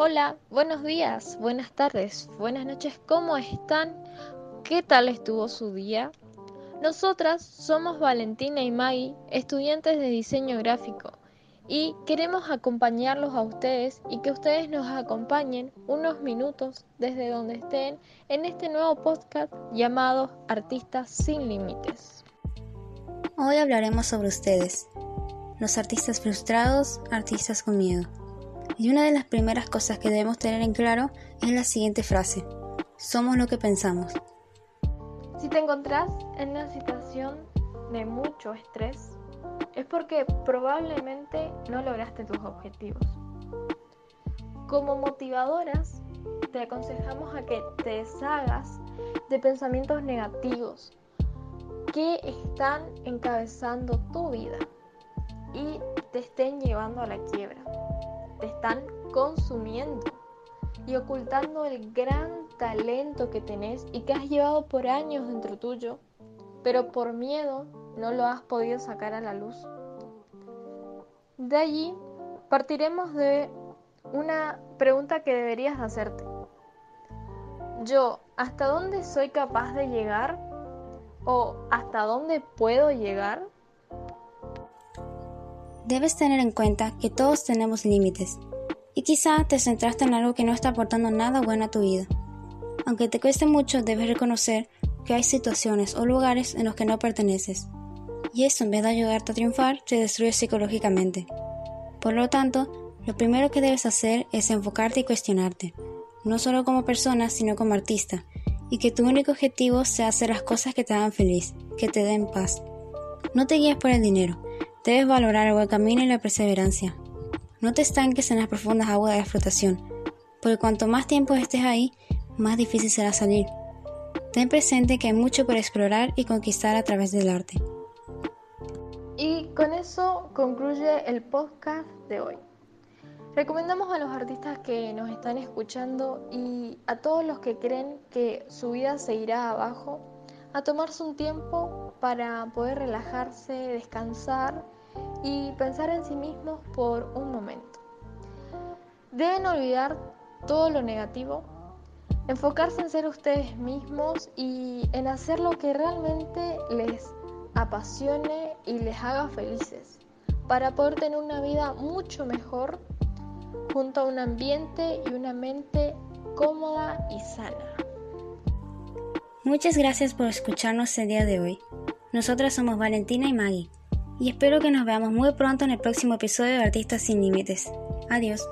Hola, buenos días, buenas tardes, buenas noches, ¿cómo están? ¿Qué tal estuvo su día? Nosotras somos Valentina y Maggie, estudiantes de diseño gráfico, y queremos acompañarlos a ustedes y que ustedes nos acompañen unos minutos desde donde estén en este nuevo podcast llamado Artistas sin Límites. Hoy hablaremos sobre ustedes, los artistas frustrados, artistas con miedo. Y una de las primeras cosas que debemos tener en claro es la siguiente frase. Somos lo que pensamos. Si te encontrás en una situación de mucho estrés, es porque probablemente no lograste tus objetivos. Como motivadoras, te aconsejamos a que te deshagas de pensamientos negativos que están encabezando tu vida y te estén llevando a la quiebra te están consumiendo y ocultando el gran talento que tenés y que has llevado por años dentro tuyo, pero por miedo no lo has podido sacar a la luz. De allí partiremos de una pregunta que deberías hacerte. Yo, ¿hasta dónde soy capaz de llegar? ¿O hasta dónde puedo llegar? Debes tener en cuenta que todos tenemos límites y quizá te centraste en algo que no está aportando nada bueno a tu vida. Aunque te cueste mucho, debes reconocer que hay situaciones o lugares en los que no perteneces. Y eso, en vez de ayudarte a triunfar, te destruye psicológicamente. Por lo tanto, lo primero que debes hacer es enfocarte y cuestionarte, no solo como persona, sino como artista, y que tu único objetivo sea hacer las cosas que te hagan feliz, que te den paz. No te guíes por el dinero, Debes valorar el buen camino y la perseverancia. No te estanques en las profundas aguas de la explotación, porque cuanto más tiempo estés ahí, más difícil será salir. Ten presente que hay mucho por explorar y conquistar a través del arte. Y con eso concluye el podcast de hoy. Recomendamos a los artistas que nos están escuchando y a todos los que creen que su vida se irá abajo, a tomarse un tiempo para poder relajarse, descansar y pensar en sí mismos por un momento. Deben olvidar todo lo negativo, enfocarse en ser ustedes mismos y en hacer lo que realmente les apasione y les haga felices, para poder tener una vida mucho mejor junto a un ambiente y una mente cómoda y sana. Muchas gracias por escucharnos el día de hoy. Nosotras somos Valentina y Maggie y espero que nos veamos muy pronto en el próximo episodio de Artistas sin Límites. Adiós.